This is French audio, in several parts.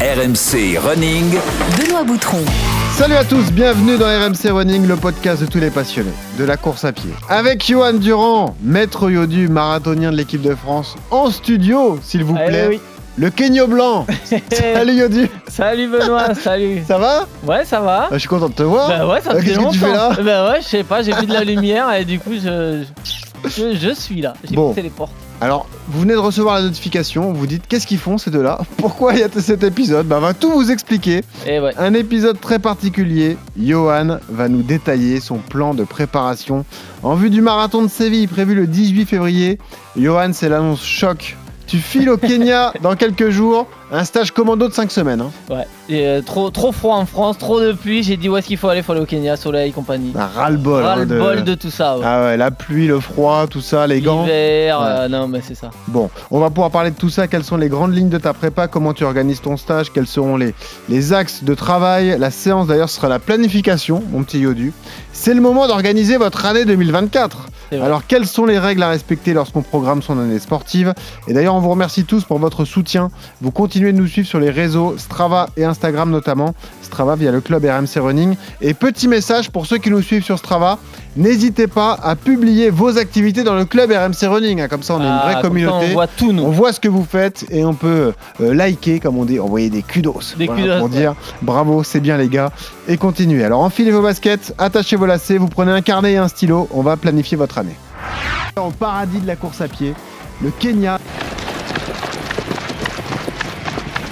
RMC Running. Benoît Boutron. Salut à tous, bienvenue dans RMC Running, le podcast de tous les passionnés de la course à pied. Avec Johan Durand, maître yodu, marathonien de l'équipe de France, en studio, s'il vous Eh plaît. oui. Le Kenyo Blanc. Salut Yodu, Salut Benoît, salut. ça va? Ouais, ça va. Ah, Je suis content de te voir. Bah ouais, ça fait que longtemps. tu fais là Bah ouais, je sais pas, j'ai vu de la lumière et du coup je je, je suis là. J'ai Bon. poussé les portes. Alors, vous venez de recevoir la notification, vous dites qu'est-ce qu'ils font ces deux-là? Pourquoi il y a cet épisode? Bah, on va tout vous expliquer. Et ouais. Un épisode très particulier. Johan va nous détailler son plan de préparation en vue du marathon de Séville prévu le 18 février. Johan, c'est l'annonce choc. Tu files au Kenya dans quelques jours. Un stage commando de 5 semaines. hein. Ouais. Et, euh, trop trop froid en France, trop de pluie. J'ai dit où est-ce qu'il faut aller Faut aller au Kenya, soleil, compagnie. Un ras-le-bol. hein, Ras le bol de tout ça. Ouais. Ah ouais, la pluie, le froid, tout ça, les gants. L'hiver, euh, non mais c'est ça. Bon, on va pouvoir parler de tout ça. Quelles sont les grandes lignes de ta prépa? Comment tu organises ton stage? Quels seront les, les axes de travail? La séance d'ailleurs sera la planification, mon petit Yodu. C'est le moment d'organiser votre année 2024. C'est vrai. Alors, quelles sont les règles à respecter lorsqu'on programme son année sportive? Et d'ailleurs, on vous remercie tous pour votre soutien. Vous continuez de nous suivre sur les réseaux Strava et Instagram notamment. Strava via le club RMC Running. Et petit message pour ceux qui nous suivent sur Strava. N'hésitez pas à publier vos activités dans le club RMC Running. hein. Comme ça, on est une Ah, vraie ça, communauté. on voit tout nous. On voit ce que vous faites et on peut euh, liker, comme on dit, envoyer des kudos. Des Voilà, kudos, Pour ouais. dire bravo, c'est bien les gars. Et continuez. Alors enfilez vos baskets, attachez vos lacets, vous prenez un carnet et un stylo. On va planifier votre année. Au paradis de la course à pied, le Kenya.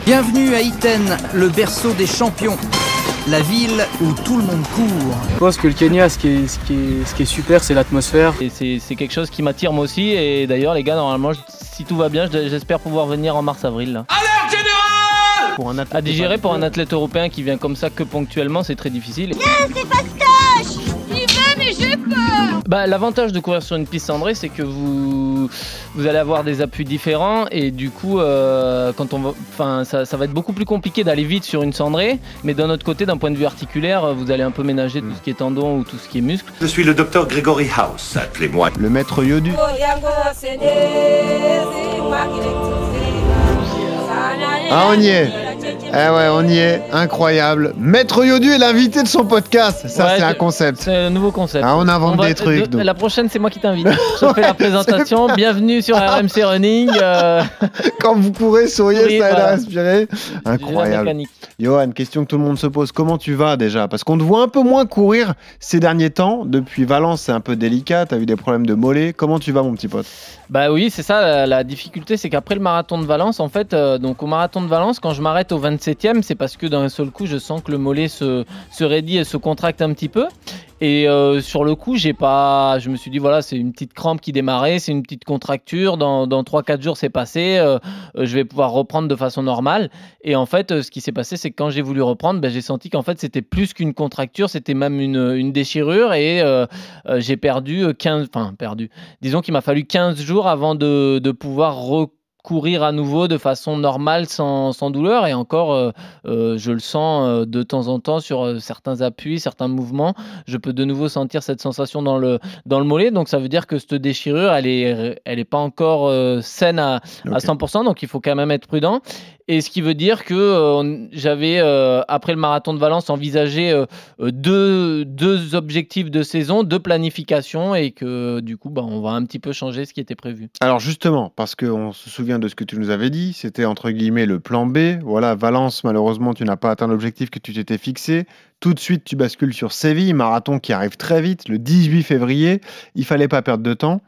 Bienvenue à Iten, le berceau des champions. La ville où tout le monde court. Je pense que le Kenya, ce qui est, ce qui est, ce qui est super, c'est l'atmosphère. Et c'est c'est quelque chose qui m'attire moi aussi. Et d'ailleurs les gars, normalement, si tout va bien, je- j'espère pouvoir venir en mars-avril. Pour un athlète À digérer pour un athlète européen qui vient comme ça que ponctuellement, c'est très difficile. Bah, L'avantage de courir sur une piste cendrée, c'est que vous, vous allez avoir des appuis différents et du coup, euh, quand on va, enfin, ça, ça va être beaucoup plus compliqué d'aller vite sur une cendrée. Mais d'un autre côté, d'un point de vue articulaire, vous allez un peu ménager tout ce qui est tendon ou tout ce qui est muscle. Je suis le docteur Gregory House, appelez-moi. Le maître Yodu. Ah, on y est. Eh ouais, on y est. Incroyable. Maître Yodu est l'invité de son podcast. Ça, Ouais, c'est un concept. C'est un nouveau concept. Ah, on invente On va- des trucs. de- la prochaine, c'est moi qui t'invite. Je fais la présentation. Bienvenue sur RMC Running. euh, Quand vous courez, souriez, Oui, ça aide à respirer. Incroyable. Johan, question que tout le monde se pose. Comment tu vas déjà? Parce qu'on te voit un peu moins courir ces derniers temps. Depuis Valence, c'est un peu délicat. Tu as eu des problèmes de mollets. Comment tu vas, mon petit pote? Bah oui, c'est ça. La, la difficulté, c'est qu'après le marathon de Valence, en fait, euh, donc au marathon de Valence, quand je m'arrête au 27e, c'est parce que d'un seul coup, je sens que le mollet se, se raidit et se contracte un petit peu. Et euh, sur le coup, j'ai pas. Je me suis dit voilà, c'est une petite crampe qui démarrait, c'est une petite contracture. Dans, dans 3-4 jours, c'est passé. euh, euh, je vais pouvoir reprendre de façon normale. Et en fait, ce qui s'est passé, c'est que quand j'ai voulu reprendre, ben, j'ai senti qu'en fait, c'était plus qu'une contracture, c'était même une, une déchirure. Et j'ai perdu euh, 15. Enfin, perdu. Disons qu'il m'a fallu 15 jours avant de, de pouvoir recourir à nouveau de façon normale, sans, sans douleur. Et encore, euh, euh, je le sens euh, de temps en temps sur certains appuis, certains mouvements. Je peux de nouveau sentir cette sensation dans le, dans le mollet. Donc ça veut dire que cette déchirure, elle est, elle est pas encore saine à, à Ok. 100%. Donc il faut quand même être prudent. Et ce qui veut dire que euh, j'avais, euh, après le marathon de Valence, envisagé euh, deux, deux objectifs de saison, deux planifications, et que du coup, bah, on va un petit peu changer ce qui était prévu. Alors justement, parce qu'on se souvient de ce que tu nous avais dit, c'était entre guillemets le plan B. Voilà, Valence, malheureusement, tu n'as pas atteint l'objectif que tu t'étais fixé. Tout de suite, tu bascules sur Séville, marathon qui arrive très vite, le 18 février. Il fallait pas perdre de temps.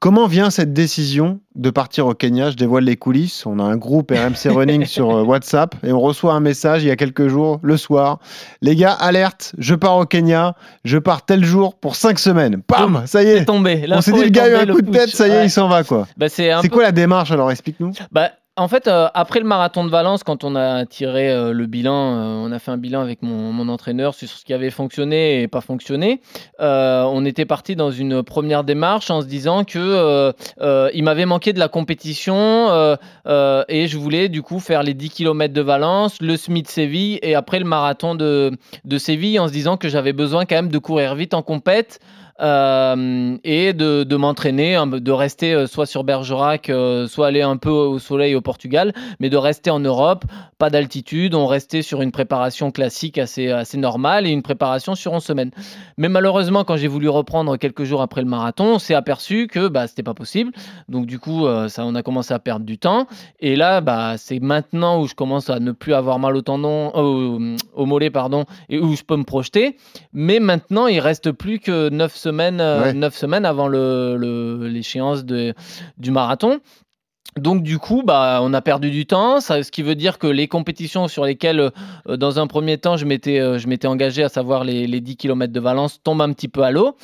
Comment vient cette décision de partir au Kenya? Je dévoile les coulisses. On a un groupe RMC Running sur euh, WhatsApp et on reçoit un message il y a quelques jours, le soir. Les gars, alerte, je pars au Kenya, je pars tel jour pour cinq semaines. Pam, ça y C'est est. tombé. On s'est dit, est le gars a eu un coup de tête, ça y est, Ouais. il s'en va quoi. Bah, c'est un C'est peu- quoi la démarche alors? Explique-nous. Bah, en fait, euh, après le marathon de Valence, quand on a tiré euh, le bilan, euh, on a fait un bilan avec mon, entraîneur sur ce qui avait fonctionné et pas fonctionné. on était parti dans une première démarche en se disant que il m'avait manqué de la compétition et je voulais du coup faire les 10 km de Valence, le Smith Séville et après le marathon de, de Séville en se disant que j'avais besoin quand même de courir vite en compète euh, et de, de m'entraîner, peu- de rester euh, soit sur Bergerac, euh, soit aller un peu au soleil au Portugal, mais de rester en Europe, pas d'altitude, on restait sur une préparation classique assez, assez normale et une préparation sur 11 semaines. Mais malheureusement, quand j'ai voulu reprendre quelques jours après le marathon, on s'est aperçu que bah, c'était pas possible. Donc du coup, ça, on a commencé à perdre du temps. Et là, bah, c'est maintenant où je commence à ne plus avoir mal au tendon, euh, au mollet, pardon, et où je peux me projeter. Mais maintenant, il reste plus que 9 semaines, euh, Ouais. neuf semaines avant le- le- l'échéance du marathon. Donc du coup, bah, on a perdu du temps, ça, ce qui veut dire que les compétitions sur lesquelles, euh, dans un premier temps, je m'étais, euh, je m'étais engagé, à savoir les, les 10 km de Valence, tombent un petit peu à l'eau.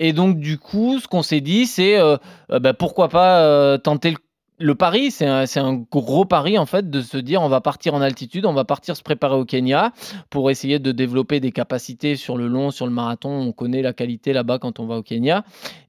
Et donc du coup, ce qu'on s'est dit, c'est euh, euh, bah, pourquoi pas euh, tenter le, le pari. C'est un, gros pari en fait de se dire on va partir en altitude, on va partir se préparer au Kenya pour essayer de développer des capacités sur le long, sur le marathon. On connaît la qualité là-bas quand on va au Kenya.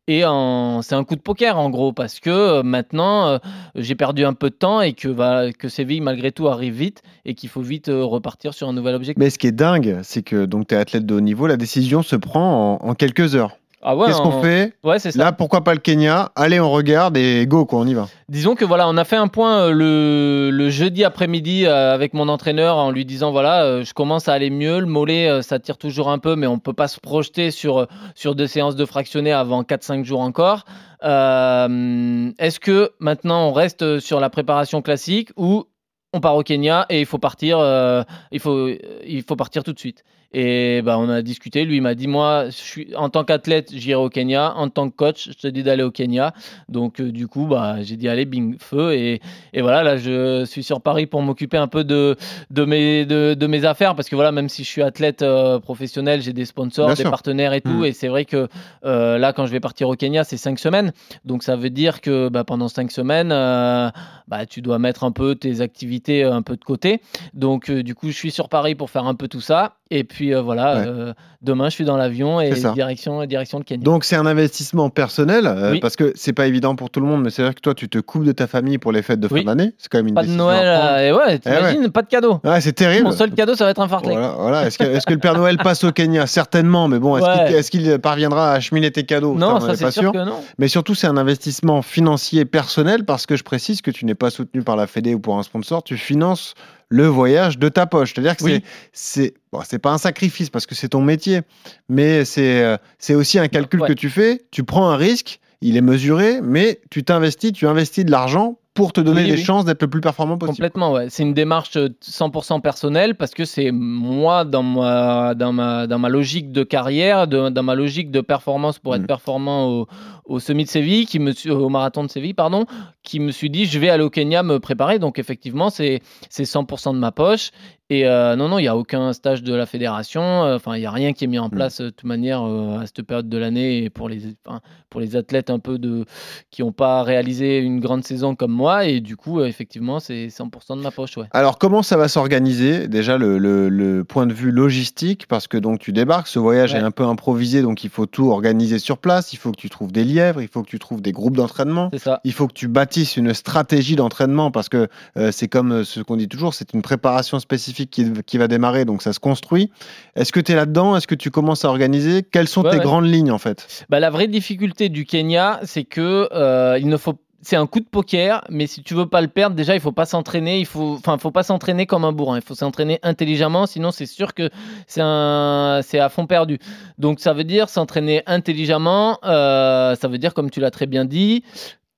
Et c'est un coup de poker en gros parce que euh, maintenant euh, j'ai perdu un peu de temps et que, Séville malgré tout arrive vite et qu'il faut vite euh, repartir sur un nouvel objectif. Mais ce qui est dingue, c'est que donc tu es athlète de haut niveau, la décision se prend en, en quelques heures. Ah ouais, Qu'est-ce qu'on fait Ouais, c'est ça. Là, pourquoi pas le Kenya Allez, on regarde et go, quoi, on y va. Disons que voilà, on a fait un point euh, le, le jeudi après-midi euh, avec mon entraîneur en lui disant voilà, euh, je commence à aller mieux, le mollet ça tire toujours un peu, mais on peut pas se projeter sur, sur deux séances de fractionné avant 4-5 jours encore. Euh, Est-ce que maintenant on reste sur la préparation classique ou on part au Kenya et il faut partir, euh, il faut, il faut partir tout de suite? Et bah, on a discuté. Lui il m'a dit moi, je suis en tant qu'athlète, j'irai au Kenya. En tant que coach, je te dis d'aller au Kenya. Donc euh, du coup, bah, j'ai dit allez, bing, feu. Et, et voilà, là, je suis sur Paris pour m'occuper un peu de, de, mes, de, de mes affaires. Parce que voilà, même si je suis athlète euh, professionnel, j'ai des sponsors, Bien des sûr. partenaires et tout. Mm. Et c'est vrai que euh, là, quand je vais partir au Kenya, c'est cinq semaines. Donc ça veut dire que bah, pendant cinq semaines, bah, tu dois mettre un peu tes activités un peu de côté. Donc du coup, je suis sur Paris pour faire un peu tout ça. Et puis euh, voilà, Ouais. euh, demain, je suis dans l'avion et direction, direction le Kenya. Donc, c'est un investissement personnel, euh, Oui. parce que c'est pas évident pour tout le monde, mais c'est vrai que toi, tu te coupes de ta famille pour les fêtes de fin Oui. d'année. C'est quand même une pas de Noël. à et ouais, t'imagines, pas de cadeau. Ouais, c'est terrible. Mon seul cadeau, ça va être un fartlek. Voilà, voilà. Est-ce que, le Père Noël passe au Kenya? Certainement, mais bon, est-ce qu'il parviendra à acheminer tes cadeaux? Non, ça c'est pas sûr, sûr. que non. Mais surtout, c'est un investissement financier personnel parce que je précise que tu n'es pas soutenu par la Fédé ou pour un sponsor, tu finances le voyage de ta poche. C'est-à-dire que Oui. c'est bon, c'est pas un sacrifice parce que c'est ton métier, mais c'est euh, c'est aussi un calcul Ouais. que tu fais. Tu prends un risque, il est mesuré, mais tu t'investis, tu investis de l'argent pour te donner Oui, oui. chances d'être le plus performant possible. Complètement, ouais. C'est une démarche euh, 100% personnelle parce que c'est moi dans ma, dans ma, dans ma logique de carrière, de- dans ma logique de performance pour être Mhm. performant au, au semi de Séville, qui me, suis- au marathon de Séville, pardon, qui me suis dit je vais aller au Kenya me préparer. Donc effectivement, c'est c'est 100% de ma poche. Et euh, non, non, il n'y a aucun stage de la fédération. euh, Enfin, il n'y a rien qui est mis en place euh, de toute manière euh, à cette période de l'année pour les, enfin, pour les athlètes un peu de qui n'ont pas réalisé une grande saison comme moi. Et du coup, euh, effectivement, c'est 100% de ma poche, ouais. Alors, comment ça va s'organiser Déjà, le, le- le point de vue logistique, parce que donc tu débarques, ce voyage Ouais. est un peu improvisé, donc il faut tout organiser sur place. Il faut que tu trouves des lièvres, il faut que tu trouves des groupes d'entraînement. Il faut que tu bâtisses une stratégie d'entraînement parce que euh, c'est comme euh, ce qu'on dit toujours, c'est une préparation spécifique qui, qui va démarrer, donc ça se construit. Est-ce que tu es là-dedans? Est-ce que tu commences à organiser? Quelles sont Ouais, tes ouais. grandes lignes en fait? Bah, la vraie difficulté du Kenya, c'est que euh, il ne faut c'est un coup de poker, mais si tu veux pas le perdre, déjà il faut pas s'entraîner, il faut, enfin faut pas s'entraîner comme un bourrin, il faut s'entraîner intelligemment, sinon c'est sûr que c'est un, c'est à fond perdu. Donc ça veut dire s'entraîner intelligemment, euh, ça veut dire comme tu l'as très bien dit,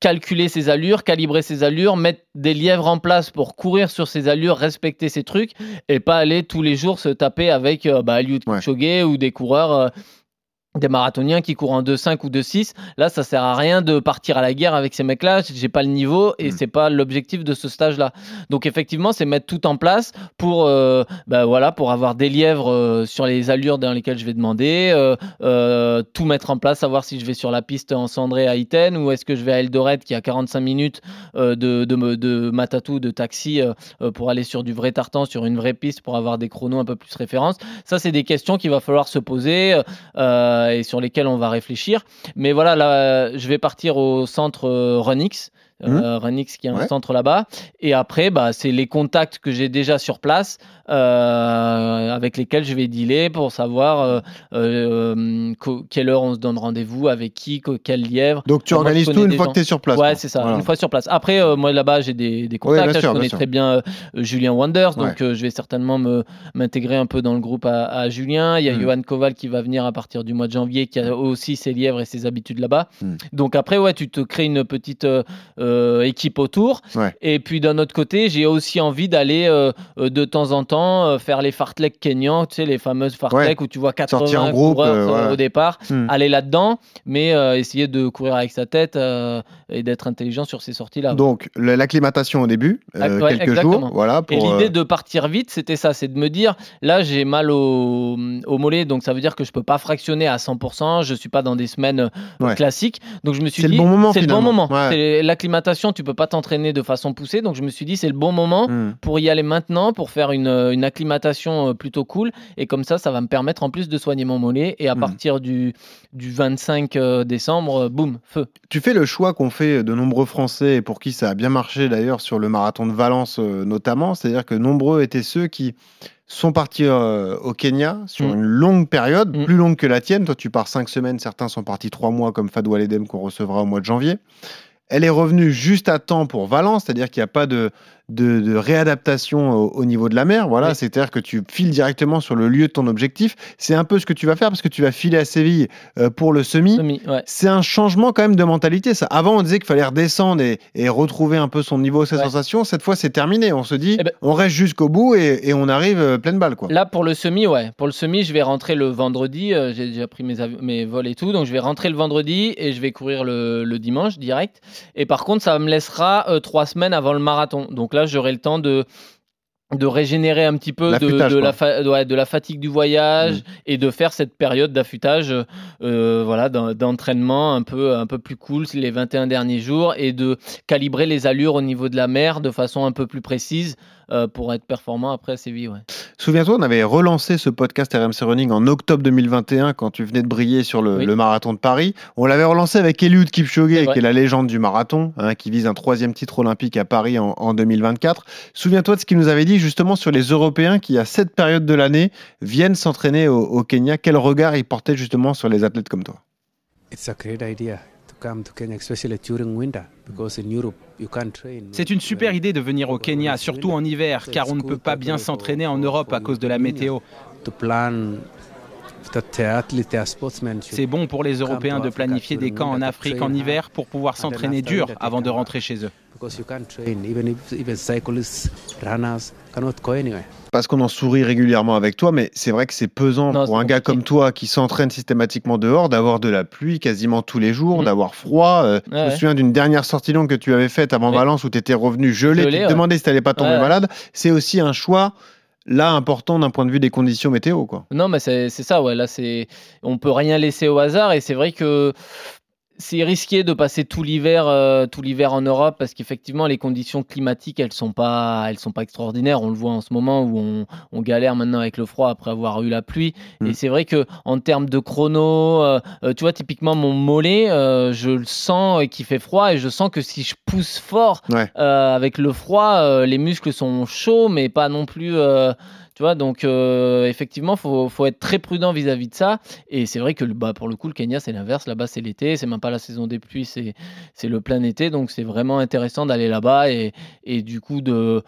calculer ses allures, calibrer ses allures, mettre des lièvres en place pour courir sur ses allures, respecter ses trucs, et pas aller tous les jours se taper avec euh, bah, Eliud Ouais. Kipchoge ou des coureurs. euh, des marathoniens qui courent en 2-5 ou 2-6, là ça sert à rien de partir à la guerre avec ces mecs-là, j'ai pas le niveau et Mm. c'est pas l'objectif de ce stage-là. Donc effectivement, c'est mettre tout en place pour, euh, bah, voilà, pour avoir des lièvres euh, sur les allures dans lesquelles je vais demander, euh, tout mettre en place, savoir si je vais sur la piste en cendré à Iten ou est-ce que je vais à Eldoret qui a 45 minutes de, de, de Matatou, de taxi pour aller sur du vrai tartan, sur une vraie piste pour avoir des chronos un peu plus références. Ça, c'est des questions qu'il va falloir se poser euh, et sur lesquelles on va réfléchir. Mais voilà, là, je vais partir au centre euh, Runix. euh, Renix qui est un Ouais. centre là-bas. Et après, bah, c'est les contacts que j'ai déjà sur place euh, avec lesquels je vais dealer pour savoir euh, euh, quelle heure on se donne rendez-vous, avec qui, quel lièvre. Donc tu organises tout une fois gens. que tu es sur place. ouais, c'est ça, Voilà. une fois sur place. Après, moi là-bas, j'ai des, des contacts. bien là, sûr, je connais bien très bien Julien Wanders, donc Ouais. je vais certainement me m'intégrer un peu dans le groupe à, à Julien. Il y a Mm. Johan Koval qui va venir à partir du mois de janvier, qui a aussi ses lièvres et ses habitudes là-bas. Mm. Donc après, ouais, tu te crées une petite équipe autour. Ouais. Et puis d'un autre côté, j'ai aussi envie d'aller de temps en temps euh, faire les fartlek kenyans, tu sais, les fameuses fartlek où tu vois 80 Sortir en groupe, coureurs euh, euh, ouais. au départ, Hmm. aller là-dedans, mais euh, essayer de courir avec sa tête et d'être intelligent sur ces sorties-là. Donc la- l'acclimatation au début, Ah, ouais, quelques exactement. jours, voilà. Et l'idée de partir vite, c'était ça, c'est de me dire, là j'ai mal au, au mollet, donc ça veut dire que je peux pas fractionner à 100%, je suis pas dans des semaines Ouais. classiques, donc je me suis C'est le dit, bon moment, c'est le bon moment. Ouais. C'est L'acclimatation, tu peux pas t'entraîner de façon poussée, donc je me suis dit, c'est le bon moment hmm. pour y aller maintenant, pour faire une, une acclimatation euh, plutôt cool, et comme ça, ça va me permettre en plus de soigner mon mollet, et à Mhm. partir du, du 25 euh, décembre, euh, boum, feu. Tu fais le choix qu'ont fait de nombreux Français et pour qui ça a bien marché d'ailleurs sur le marathon de Valence euh, notamment, c'est-à-dire que nombreux étaient ceux qui sont partis euh, au Kenya sur Mm. une longue période, Mm. plus longue que la tienne. Toi, tu pars cinq semaines, certains sont partis trois mois comme Fadou Aledem qu'on recevra au mois de janvier. Elle est revenue juste à temps pour Valence, c'est-à-dire qu'il n'y a pas de, de, de réadaptation au, au niveau de la mer. Voilà, Oui. c'est-à-dire que tu files directement sur le lieu de ton objectif. C'est un peu ce que tu vas faire parce que tu vas filer à Séville euh, pour le semi. Semi, ouais. C'est un changement quand même de mentalité. Ça. Avant, on disait qu'il fallait redescendre et, et retrouver un peu son niveau, ses Ouais. sensations. Cette fois, c'est terminé. On se dit, Eh ben- on reste jusqu'au bout et, et on arrive euh, pleine balle. Quoi. Là, pour le semi, ouais. Pour le semi, je vais rentrer le vendredi. euh, J'ai déjà pris mes, vols et tout. Donc, je vais rentrer le vendredi et je vais courir le, le dimanche direct. Et par contre, ça me laissera trois semaines avant le marathon. Donc là, j'aurai le temps de de régénérer un petit peu de, la, quoi. fa- ouais, de la fatigue du voyage Mm. et de faire cette période d'affûtage euh, voilà, d'en- d'entraînement un peu, un peu plus cool les 21 derniers jours et de calibrer les allures au niveau de la mer de façon un peu plus précise euh, pour être performant après à Séville. Ouais. Souviens-toi, on avait relancé ce podcast RMC Running en octobre 2021 quand tu venais de briller sur le, Oui. le marathon de Paris. On l'avait relancé avec Eliud Kipchoge, qui est la légende du marathon, hein, qui vise un troisième titre olympique à Paris en, en 2024. Souviens-toi de ce qu'il nous avait dit justement sur les Européens qui, à cette période de l'année, viennent s'entraîner au, au Kenya. Quel regard il portait justement sur les athlètes comme toi? It's a great idea C'est une super idée de venir au Kenya, surtout en hiver, car on ne peut pas bien s'entraîner en Europe à cause de la météo. C'est bon pour les Européens de planifier des camps en Afrique en hiver pour pouvoir s'entraîner dur avant de rentrer chez eux. because you can't train even if even cyclists, runners cannot go anywhere. parce qu'on en sourit régulièrement avec toi, mais c'est vrai que c'est pesant Non, pour un gars comme toi qui s'entraîne systématiquement dehors, d'avoir de la pluie quasiment tous les jours, Mhm. d'avoir froid. Euh, je Ouais, me souviens d'une dernière sortie longue que tu avais faite avant. Valence où tu étais revenu gelé, Gelé, tu te ouais. demandais si tu n'allais pas tomber malade. C'est aussi un choix là important d'un point de vue des conditions météo. Quoi. Non, mais c'est ça, ouais. Là, c'est on peut rien laisser au hasard et c'est vrai que c'est risqué de passer tout l'hiver, euh, tout l'hiver en Europe parce qu'effectivement les conditions climatiques elles sont pas, elles sont pas extraordinaires. On le voit en ce moment où on, on galère maintenant avec le froid après avoir eu la pluie. Mm. Et c'est vrai que en termes de chrono, euh, euh, tu vois typiquement mon mollet, euh, je le sens qu'il fait froid et je sens que si je pousse fort Ouais. avec le froid, les muscles sont chauds mais pas non plus. Tu vois, donc euh, effectivement, faut, faut être très prudent vis-à-vis de ça. Et c'est vrai que bah, pour le coup, le Kenya, c'est l'inverse. Là-bas, c'est l'été, c'est même pas la saison des pluies, c'est c'est le plein été. Donc c'est vraiment intéressant d'aller là-bas et, et du coup, de,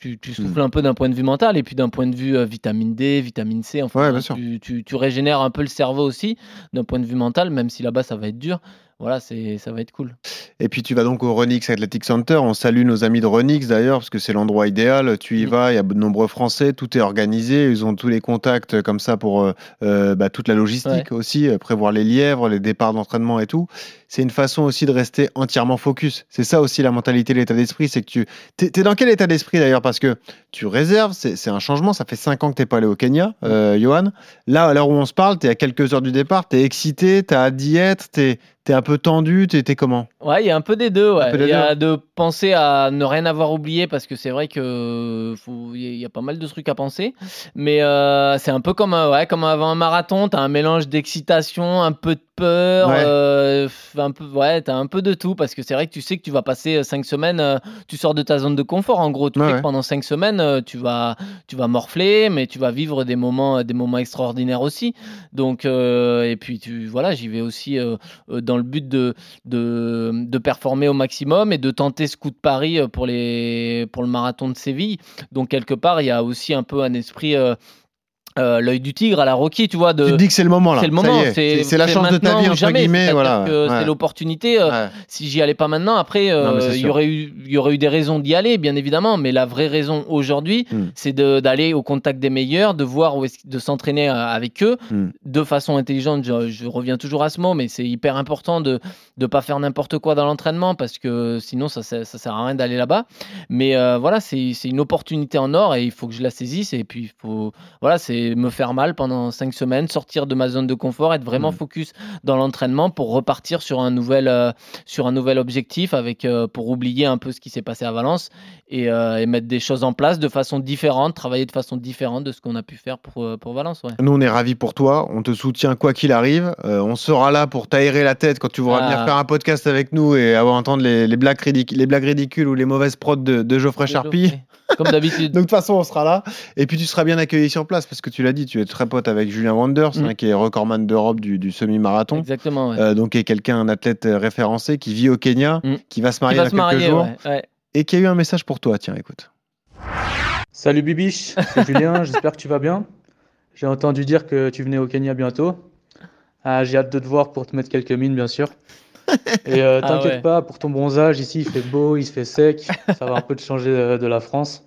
tu, tu souffles Hmm. un peu d'un point de vue mental et puis d'un point de vue euh, vitamine D, vitamine C. Enfin, Ouais, sûr. tu, tu, tu régénères un peu le cerveau aussi d'un point de vue mental, même si là-bas, ça va être dur. Voilà, c'est ça va être cool. Et puis tu vas donc au Renix Athletic Center. On salue nos amis de Renix d'ailleurs, parce que c'est l'endroit idéal. Tu y vas, il y a de nombreux Français, tout est organisé. Ils ont tous les contacts comme ça pour euh, euh, bah, toute la logistique aussi, euh, prévoir les lièvres, les départs d'entraînement et tout. C'est une façon aussi de rester entièrement focus. C'est ça aussi la mentalité, l'état d'esprit. C'est que tu. T'es es dans quel état d'esprit d'ailleurs? Parce que tu réserves, c'est un changement. Ça fait 5 ans que t'es pas allé au Kenya, euh, Johan. Là, à l'heure où on se parle, tu es à quelques heures du départ, tu es excité, tu as hâte d'y être, tu es, un peu tendu, tu es comment? Ouais, il y a un peu des deux. ouais. Il y a deux. de penser à ne rien avoir oublié parce que c'est vrai que il y a- pas mal de trucs à penser. Mais euh, c'est un peu comme, un- ouais, comme avant un marathon. Tu as un mélange d'excitation, un peu de peur, Ouais. euh, un peu, ouais, t'as un peu de tout parce que c'est vrai que tu sais que tu vas passer 5 semaines, euh, tu sors de ta zone de confort. En gros, tu Ouais, sais que ouais. pendant 5 semaines, euh, tu vas, tu vas morfler, mais tu vas vivre des moments, des moments extraordinaires aussi. Donc, euh, et puis tu, voilà, j'y vais aussi euh, euh, dans le but de, de, de performer au maximum et de tenter ce coup de pari euh, pour les, pour le marathon de Séville. Donc quelque part, il y a aussi un peu un esprit. Euh, l'œil du tigre à la Rocky, tu vois. De, Tu te dis que c'est le moment là. c'est le moment, est. c'est la chance de ta vie entre guillemets, voilà. Ouais. C'est l'opportunité. euh, Ouais. Si j'y allais pas maintenant, après, euh, il y aurait eu, il y aurait eu des raisons d'y aller, bien évidemment. Mais la vraie raison aujourd'hui, Hmm. c'est de- d'aller au contact des meilleurs, de voir où est de s'entraîner avec eux Hmm. de façon intelligente. Je, je reviens toujours à ce mot, mais c'est hyper important de ne pas faire n'importe quoi dans l'entraînement parce que sinon, ça, ça, ça sert à rien d'aller là-bas. Mais voilà, c'est une opportunité en or et il faut que je la saisisse. Et puis, faut, voilà, c'est me faire mal pendant cinq semaines, sortir de ma zone de confort, être vraiment Mm. focus dans l'entraînement pour repartir sur un nouvel, euh, sur un nouvel objectif avec, euh, pour oublier un peu ce qui s'est passé à Valence et, euh, et mettre des choses en place de façon différente, travailler de façon différente de ce qu'on a pu faire pour, pour Valence. Ouais. Nous, on est ravis pour toi. On te soutient quoi qu'il arrive. On sera là pour t'aérer la tête quand tu voudras Ah. venir faire un podcast avec nous et avoir entendre les, les blagues, ridic- les blagues ridicules ou les mauvaises prods de, de Geoffrey Charpie. Comme d'habitude. Donc de toute façon, on sera là. Et puis tu seras bien accueilli sur place parce que tu l'as dit, tu es très pote avec Julien Wanders, Mm. hein, qui est recordman d'Europe du, du semi-marathon. Exactement. ouais. Euh, donc qui est quelqu'un, un athlète euh, référencé qui vit au Kenya, Mm. qui va se marier va dans se quelques marier, jours ouais, ouais. et qui a eu un message pour toi. Tiens, écoute. Salut Bibiche, c'est Julien, j'espère que tu vas bien. J'ai entendu dire que tu venais au Kenya bientôt. Ah, j'ai hâte de te voir pour te mettre quelques mines, bien sûr. Et euh, Ah t'inquiète ouais. pas, pour ton bronzage, ici il fait beau, il se fait sec, ça va un peu te changer euh, de la France.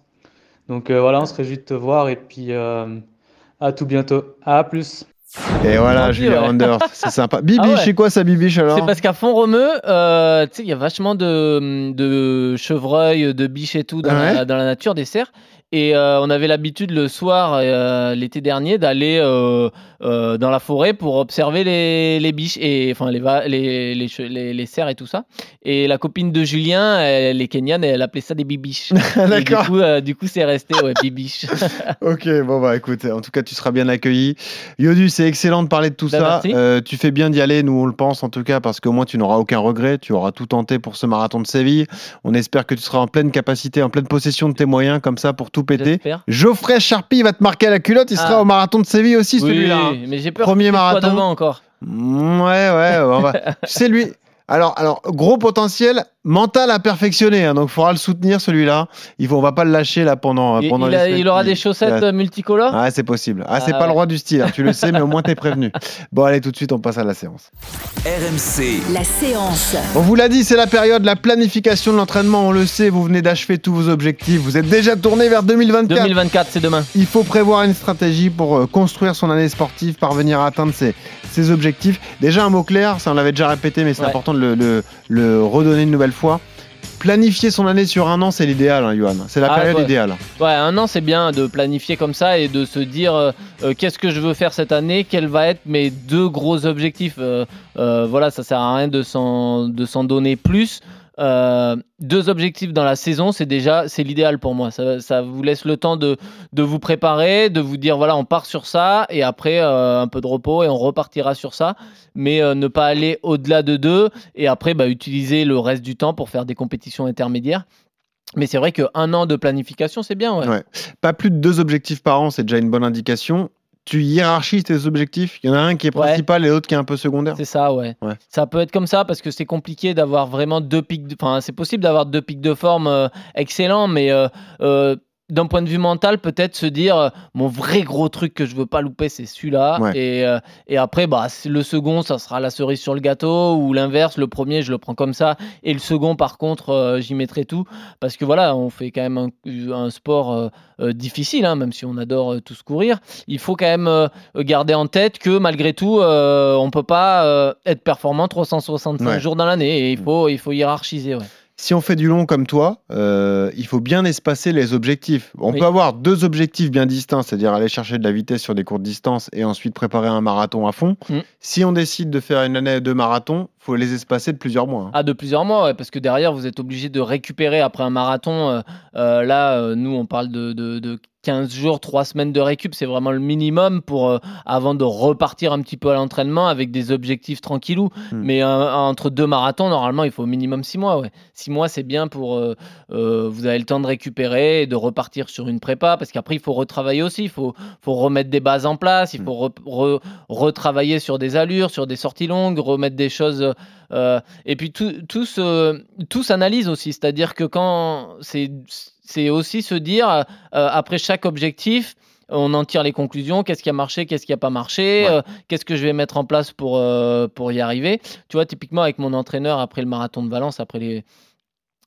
Donc euh, voilà, on se réjouit de te voir et puis euh, à tout bientôt. À plus. Et voilà, Julien ouais. C'est sympa. Bibiche, Ah ouais. c'est quoi ça, Bibiche alors C'est parce qu'à Font-Romeu, euh, tu sais, il y a vachement de, de chevreuils, de biches et tout dans, ouais la, dans la nature, des cerfs. Et euh, on avait l'habitude le soir, euh, l'été dernier, d'aller euh, dans la forêt pour observer les, les biches, et, enfin les, les, les, les, les cerfs et tout ça. Et la copine de Julien, elle est kenyane, et elle appelait ça des bibiches. D'accord. coup, du coup, c'est resté, ouais, bibiche. Ok, bon bah écoute, en tout cas tu seras bien accueilli. Yodu, c'est excellent de parler de tout Bah, ça. tu fais bien d'y aller, nous on le pense en tout cas, parce qu'au moins tu n'auras aucun regret, tu auras tout tenté pour ce marathon de Séville. On espère que tu seras en pleine capacité, en pleine possession de tes moyens, comme ça pour tout péter. Geoffrey Charpie va te marquer à la culotte, il sera Ah. au marathon de Séville aussi celui-là. hein. Mais j'ai peur Premier marathon. encore. Ouais, ouais, va- c'est lui. Alors, alors, gros potentiel mental à perfectionner, hein, donc il faudra le soutenir celui-là. Il faut, on va pas le lâcher là pendant, Il, pendant il les a- semaines il aura des chaussettes euh, multicolores? Ah, c'est possible. Ah, c'est Ah pas le roi du style, hein, tu le sais, mais au moins t'es prévenu. Bon, allez, tout de suite, on passe à la séance. RMC, La séance. On vous l'a dit, c'est la période, la planification de l'entraînement, on le sait, vous venez d'achever tous vos objectifs, vous êtes déjà tourné vers 2024. 2024, c'est demain. Il faut prévoir une stratégie pour euh, construire son année sportive, parvenir à atteindre ses, ses objectifs. Déjà, un mot clair, ça on l'avait déjà répété, mais c'est Ouais. important de le, le- le redonner une nouvelle fois. Planifier son année sur un an, c'est l'idéal, hein, Johan. C'est la Ah, période ouais. idéale. Ouais, un an, c'est bien de planifier comme ça et de se dire euh, euh, qu'est-ce que je veux faire cette année, quels vont être mes deux gros objectifs. Euh, voilà, ça sert à rien de s'en donner plus. Euh, deux objectifs dans la saison, c'est déjà c'est l'idéal pour moi. Ça, vous laisse le temps de, de vous préparer, de vous dire voilà, on part sur ça et après euh, un peu de repos et on repartira sur ça. Mais euh, ne pas aller au-delà de deux et après bah, utiliser le reste du temps pour faire des compétitions intermédiaires. Mais c'est vrai qu'un an de planification, c'est bien. Ouais. Pas plus de deux objectifs par an, c'est déjà une bonne indication. Tu hiérarchises tes objectifs. Il y en a un qui est Ouais. principal et l'autre qui est un peu secondaire. C'est ça, ouais. Ouais. Ça peut être comme ça parce que c'est compliqué d'avoir vraiment deux pics. de- Enfin, c'est possible d'avoir deux pics de forme euh, excellents, mais euh, euh, d'un point de vue mental, peut-être se dire euh, mon vrai gros truc que je veux pas louper, c'est celui-là. Ouais. Et, euh, et après, bah, le second, ça sera la cerise sur le gâteau ou l'inverse. Le premier, je le prends comme ça. Et le second, par contre, euh, j'y mettrai tout. Parce que voilà, on fait quand même un, un sport difficile, hein, même si on adore tous courir. Il faut quand même garder en tête que malgré tout, on peut pas être performant 365 Ouais. jours dans l'année. Et il faut, il faut hiérarchiser. Ouais. Si on fait du long comme toi, euh, il faut bien espacer les objectifs. On Oui. peut avoir deux objectifs bien distincts, c'est-à-dire aller chercher de la vitesse sur des courtes distances et ensuite préparer un marathon à fond. Mm. Si on décide de faire une année de marathon, faut les espacer de plusieurs mois. hein. Ah, de plusieurs mois, ouais, parce que derrière, vous êtes obligé de récupérer après un marathon. euh, euh, là, euh, nous, on parle de, de, de 15 jours, 3 semaines de récup, c'est vraiment le minimum pour euh, avant de repartir un petit peu à l'entraînement avec des objectifs tranquillou. Hmm. Mais euh, entre deux marathons, normalement, il faut au minimum 6 mois. Ouais. 6 mois, c'est bien pour. euh, vous avez le temps de récupérer et de repartir sur une prépa parce qu'après, il faut retravailler aussi. Il faut, faut remettre des bases en place. Il Hmm. faut re- re- retravailler sur des allures, sur des sorties longues, remettre des choses. et puis tout, tout, tout s'analyse aussi. C'est-à-dire que quand. C'est c'est aussi se dire, euh, après chaque objectif, on en tire les conclusions, qu'est-ce qui a marché, qu'est-ce qui n'a pas marché, Ouais. euh, qu'est-ce que je vais mettre en place pour, euh, pour y arriver. Tu vois, typiquement avec mon entraîneur, après le marathon de Valence, après les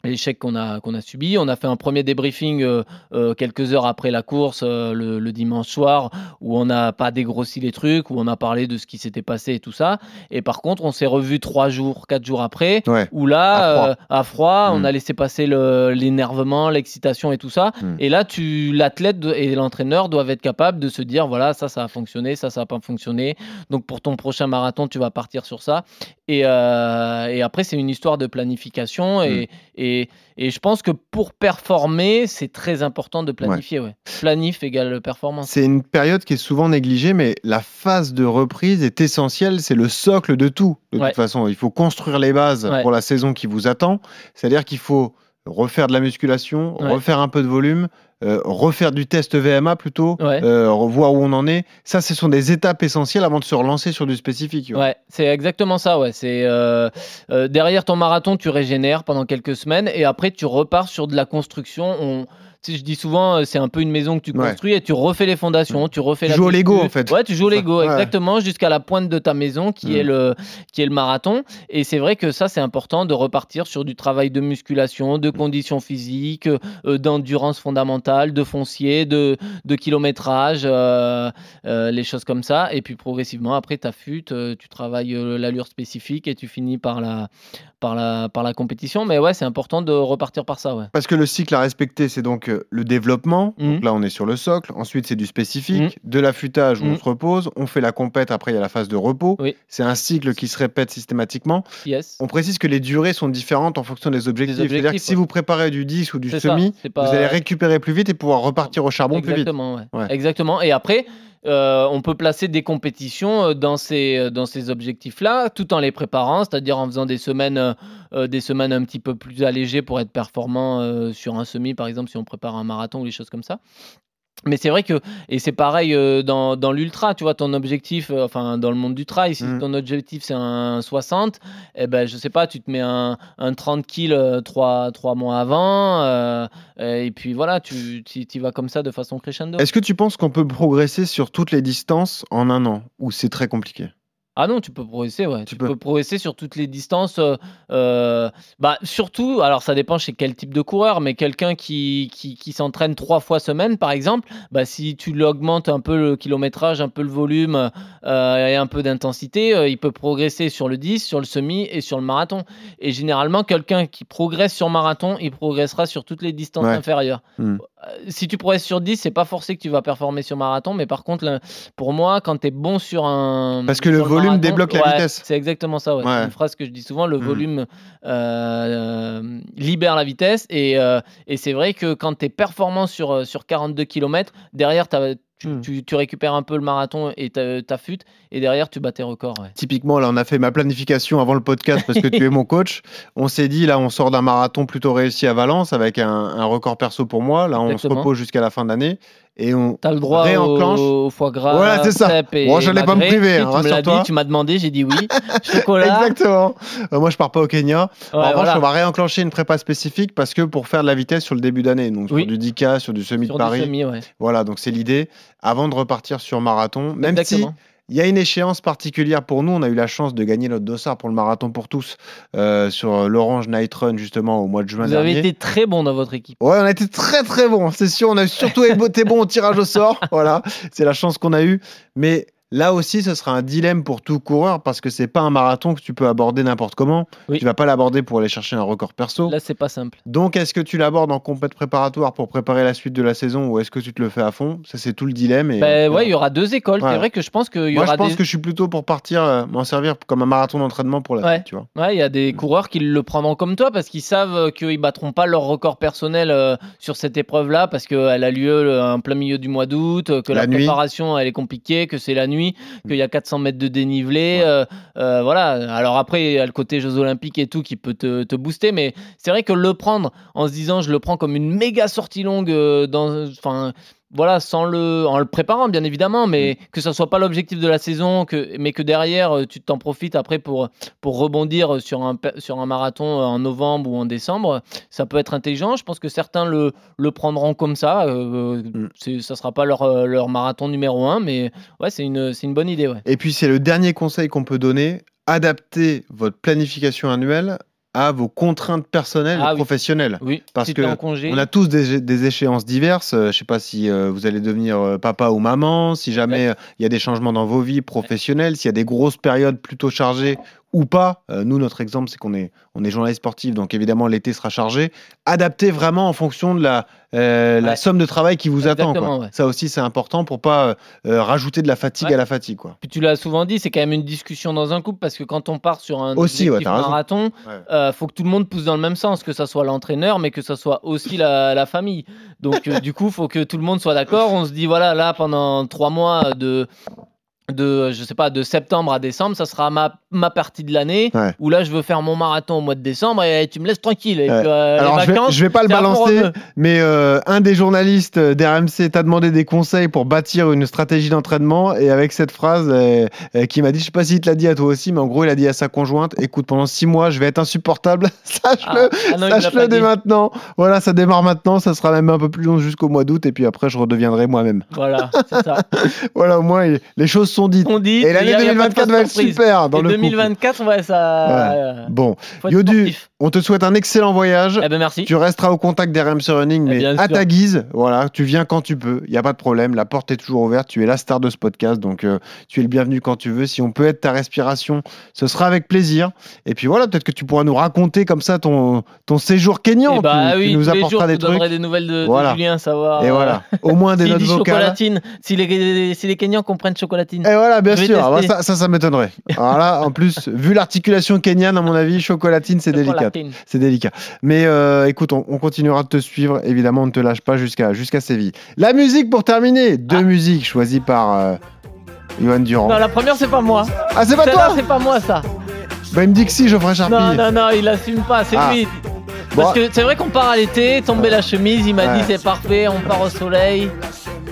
l'échec qu'on a, qu'on a subi. On a fait un premier débriefing euh, euh, quelques heures après la course, euh, le, le dimanche soir, où on n'a pas dégrossi les trucs, où on a parlé de ce qui s'était passé et tout ça. Et par contre, on s'est revu trois jours, quatre jours après, Ouais. où là, À froid. à froid, on Mm. a laissé passer le- l'énervement, l'excitation et tout ça. Mm. Et là, tu, l'athlète et l'entraîneur doivent être capables de se dire, voilà, ça, ça a fonctionné, ça, ça n'a pas fonctionné. Donc pour ton prochain marathon, tu vas partir sur ça. Et, et après, c'est une histoire de planification. Et, et, et je pense que pour performer, c'est très important de planifier. Ouais. Planif égale performance. C'est une période qui est souvent négligée, mais la phase de reprise est essentielle. C'est le socle de tout. De Ouais. toute façon, il faut construire les bases pour la saison qui vous attend. C'est-à-dire qu'il faut refaire de la musculation, refaire un peu de volume, euh, refaire du test VMA plutôt, Ouais. euh, revoir où on en est. Ça, ce sont des étapes essentielles avant de se relancer sur du spécifique. Ouais, c'est exactement ça. Ouais, c'est euh, derrière ton marathon, tu régénères pendant quelques semaines et après tu repars sur de la construction. On, tu sais, je dis souvent, euh, c'est un peu une maison que tu Ouais. construis et tu refais les fondations, tu refais Tu la. joues au muscu. Lego, en fait. Ouais, tu joues au Lego, exactement, jusqu'à la pointe de ta maison qui Mm. est le qui est le marathon. Et c'est vrai que ça, c'est important de repartir sur du travail de musculation, de conditions physiques, euh, d'endurance fondamentale, de foncier, de de kilométrage, euh, euh, les choses comme ça. Et puis progressivement, après, tu affûtes, tu travailles l'allure spécifique et tu finis par la, par la, par la compétition. Mais ouais, c'est important de repartir par ça. Ouais. Parce que le cycle à respecter, c'est donc euh, le développement. Mhm. Donc là, on est sur le socle. Ensuite, c'est du spécifique, de l'affûtage où on Mhm. se repose. On fait la compète. Après, il y a la phase de repos. Oui. C'est un cycle qui se répète systématiquement. Yes. On précise que les durées sont différentes en fonction des objectifs. C'est-à-dire que si vous préparez du 10 ou du semi, pas- vous allez récupérer plus vite et pouvoir repartir au charbon plus vite. Ouais. Exactement. Et après, euh, on peut placer des compétitions euh, dans ces, euh, dans ces objectifs-là, tout en les préparant, c'est-à-dire en faisant des semaines, des semaines un petit peu plus allégées pour être performant sur un semi, par exemple, si on prépare un marathon ou des choses comme ça. Mais c'est vrai que, et c'est pareil euh, dans, dans l'ultra, tu vois, ton objectif, euh, enfin dans le monde du trail, si Mhm. ton objectif c'est un 60, eh ben je sais pas, tu te mets un, un 30 kills 3, mois avant, euh, et puis voilà, tu y vas comme ça de façon crescendo. Est-ce que tu penses qu'on peut progresser sur toutes les distances en un an ou c'est très compliqué? Ah non, tu peux progresser, ouais. Tu Tu, peux. peux. progresser sur toutes les distances. euh, euh, bah, surtout, alors ça dépend chez quel type de coureur, mais quelqu'un qui, qui, qui s'entraîne trois fois semaine, par exemple, bah, si tu l'augmentes un peu le kilométrage, un peu le volume euh, et un peu d'intensité, il peut progresser sur le 10, sur le semi et sur le marathon. Et généralement, quelqu'un qui progresse sur marathon, il progressera sur toutes les distances Ouais. inférieures. Hmm. Euh, Si tu progresses sur 10, c'est pas forcé que tu vas performer sur marathon, mais par contre, là, pour moi, quand tu es bon sur un. Parce que le volume marathon, débloque la ouais, vitesse. C'est exactement ça, ouais. Ouais. C'est une phrase que je dis souvent le Mhm. volume euh, libère la vitesse. Et, euh, et c'est vrai que quand tu es performant sur, sur 42 km, derrière, t'as- tu, Mhm. tu, tu récupères un peu le marathon et ta t'affûtes, et derrière, tu bats tes records. ouais. Typiquement, là, on a fait ma planification avant le podcast parce que tu es mon coach. On s'est dit, là, on sort d'un marathon plutôt réussi à Valence avec un, un record perso pour moi. Là, on se repose jusqu'à la fin d'année et on T'as le droit réenclenche. au, au foie gras. Voilà, c'est ça. Bon, j'allais pas me priver, hein, tu me l'as rassure-toi. dit, tu m'as demandé, j'ai dit oui. Chocolat. Exactement. Euh, moi, je pars pas au Kenya. Ouais, en revanche, voilà. on va réenclencher une prépa spécifique parce que pour faire de la vitesse sur le début d'année, donc Oui. sur du 10K, sur du semi Sur de du Paris. semi, ouais. Voilà, donc c'est l'idée. Avant de repartir sur marathon, même Exactement. si il y a une échéance particulière pour nous, on a eu la chance de gagner notre dossard pour le marathon pour tous euh, sur l'Orange Night Run justement au mois de juin Vous dernier. avez été très bon dans votre équipe. Ouais, on a été très très bon, c'est sûr. On a surtout été bon au tirage au sort. Voilà, c'est la chance qu'on a eue. Mais Là aussi, ce sera un dilemme pour tout coureur parce que c'est pas un marathon que tu peux aborder n'importe comment. Oui. Tu vas pas l'aborder pour aller chercher un record perso. Là, c'est pas simple. Donc, est-ce que tu l'abordes en compète préparatoire pour préparer la suite de la saison ou est-ce que tu te le fais à fond? Ça, c'est tout le dilemme. Et, Ben ouais, il y aura deux écoles. Ouais. C'est vrai que je pense qu'il y Moi, aura je pense des. que je suis plutôt pour partir, euh, m'en servir comme un marathon d'entraînement pour la Ouais. suite, tu vois. Ouais, il y a des coureurs qui le prendront comme toi parce qu'ils savent euh, qu'ils battront pas leur record personnel euh, sur cette épreuve-là parce qu'elle a lieu en plein milieu du mois d'août, que la, La nuit. préparation elle est compliquée, que c'est la nuit, qu'il y a 400 mètres de dénivelé. euh, euh, voilà. Alors après, il y a le côté Jeux Olympiques et tout qui peut te, te booster, mais c'est vrai que le prendre en se disant je le prends comme une méga sortie longue euh, dans. Enfin. Voilà, sans le, en le préparant bien évidemment, mais Mm. que ça soit pas l'objectif de la saison, que, mais que derrière euh, tu t'en profites après pour, pour rebondir sur un, sur un marathon euh, en novembre ou en décembre, ça peut être intelligent. Je pense que certains le, le prendront comme ça. Euh, Mm. ça sera pas leur, euh, leur marathon numéro un, mais ouais, c'est une, une bonne idée. Ouais. Et puis, c'est le dernier conseil qu'on peut donner adaptez votre planification annuelle à vos contraintes personnelles Ah et oui. professionnelles. Oui, Parce si que. On a tous des, des échéances diverses. Euh, je sais pas si euh, vous allez devenir euh, papa ou maman, si jamais il y a des changements dans vos vies professionnelles, s'il y a des grosses périodes plutôt chargées ou pas. Euh, nous, notre exemple, c'est qu'on est, on est journaliste sportif, donc évidemment l'été sera chargé. Adaptez vraiment en fonction de la, euh, la somme de travail qui vous attend. Exactement, quoi. ouais. Ça aussi, c'est important pour pas euh, rajouter de la fatigue Ouais. à la fatigue. Quoi. Puis tu l'as souvent dit, c'est quand même une discussion dans un couple parce que quand on part sur un Aussi, marathon, faut que tout le monde pousse dans le même sens, que ça soit l'entraîneur, mais que ça soit aussi la, la famille. Donc du coup, faut que tout le monde soit d'accord. On se dit voilà, là pendant trois mois de de je sais pas de septembre à décembre, ça sera ma, ma partie de l'année Ouais. où là je veux faire mon marathon au mois de décembre et tu me laisses tranquille. Et Ouais. que, euh, Alors, les je vais, je vais pas le balancer, mais euh, un des journalistes d'RMC t'a demandé des conseils pour bâtir une stratégie d'entraînement et avec cette phrase euh, euh, qui m'a dit, je sais pas s'il te l'a dit à toi aussi, mais en gros, il a dit à sa conjointe, écoute, pendant six mois, je vais être insupportable, sache-le, Ah, ah il sache-le pas dès maintenant. Voilà, ça démarre maintenant, ça sera même un peu plus long jusqu'au mois d'août et puis après, je redeviendrai moi-même. Voilà, c'est ça. Voilà, au moins, il- les choses sont dites. On dit. Et l'année y a- y a pas de 2024 va être super dans Et le couple. 2024, ouais, ça. euh, Bon, Yodu, on te souhaite un excellent voyage. Eh ben merci. Tu resteras au contact d'RMC Running, Eh mais à sûr. ta guise. Voilà, tu viens quand tu peux. Il n'y a pas de problème. La porte est toujours ouverte. Tu es la star de ce podcast, donc euh, tu es le bienvenu quand tu veux. Si on peut être ta respiration, ce sera avec plaisir. Et puis voilà, peut-être que tu pourras nous raconter comme ça ton, ton séjour kényan. Eh bah tu, tu oui, nous apporteras des trucs. des nouvelles de, de Voilà. Julien, savoir. Et euh, voilà, au moins des notes vocales. chocolatine, si les, si les Kenyans comprennent chocolatine. Et voilà, bien sûr. Ah bah, ça, ça, ça m'étonnerait. Alors là, en plus, vu l'articulation kenyane, à mon avis, chocolatine, c'est délicat. C'est délicat. Mais euh, écoute, on, on continuera de te suivre. Évidemment, on ne te lâche pas jusqu'à jusqu'à Séville. La musique pour terminer. Deux musiques choisies par euh, Johan Durand. Non, la première, c'est pas moi. ah, c'est pas toi c'est pas moi, ça. Bah, il me dit que si, Geoffrey Charpie. Non, non, non, il assume pas, c'est Ah. lui. Bon, Parce que c'est vrai qu'on part à l'été, tomber la chemise, il m'a Ouais. dit c'est parfait, on part au soleil.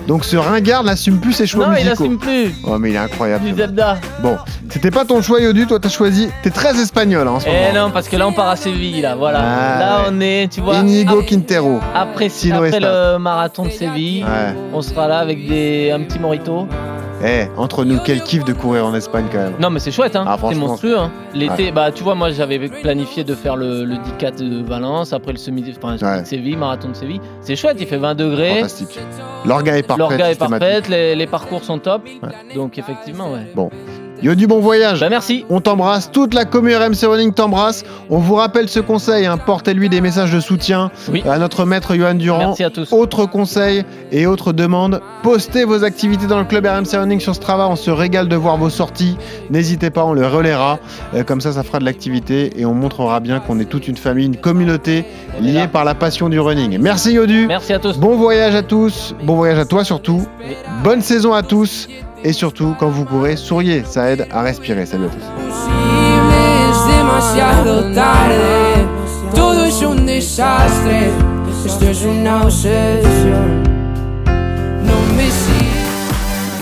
Donc ce ringard n'assume plus ses choix non, il musicaux. assume plus. Oh, mais il est incroyable. Du. Zebda. Bon, c'était pas ton choix, Yodu. Toi, t'as choisi. T'es très espagnol hein, en ce Eh moment. non, parce que là, on part à Séville, là, voilà. Ah, là, ouais. on est, tu vois. Inigo ap- Quintero. Après, après le marathon de Séville, Ouais. on sera là avec des, un petit morito. Eh, entre nous, quel kiff de courir en Espagne quand même. Non, mais c'est chouette, hein. Ah, c'est monstrueux. Hein. L'été, bah, tu vois, moi, j'avais planifié de faire le, le 10K de Valence, après le semi, enfin, Ouais. de Séville, marathon de Séville. C'est chouette, il fait 20 degrés. Fantastique. L'orga est parfait. L'orga est parfaite, les, les parcours sont top. Ouais. Donc, effectivement, ouais. Yodu, bon voyage. Bah, merci. On t'embrasse, toute la commune RMC Running t'embrasse. On vous rappelle ce conseil, hein, portez-lui des messages de soutien Oui. à notre maître Johan Durand. Merci à tous. Autre conseil et autre demande, postez vos activités dans le club RMC Running sur Strava. On se régale de voir vos sorties. N'hésitez pas, on le relaiera. Euh, comme ça, ça fera de l'activité et on montrera bien qu'on est toute une famille, une communauté liée par la passion du running. Merci Yodu. Merci à tous. Bon voyage à tous. Bon voyage à toi surtout. Oui. Bonne saison à tous. Et surtout, quand vous courez, souriez. Ça aide à respirer. Salut à.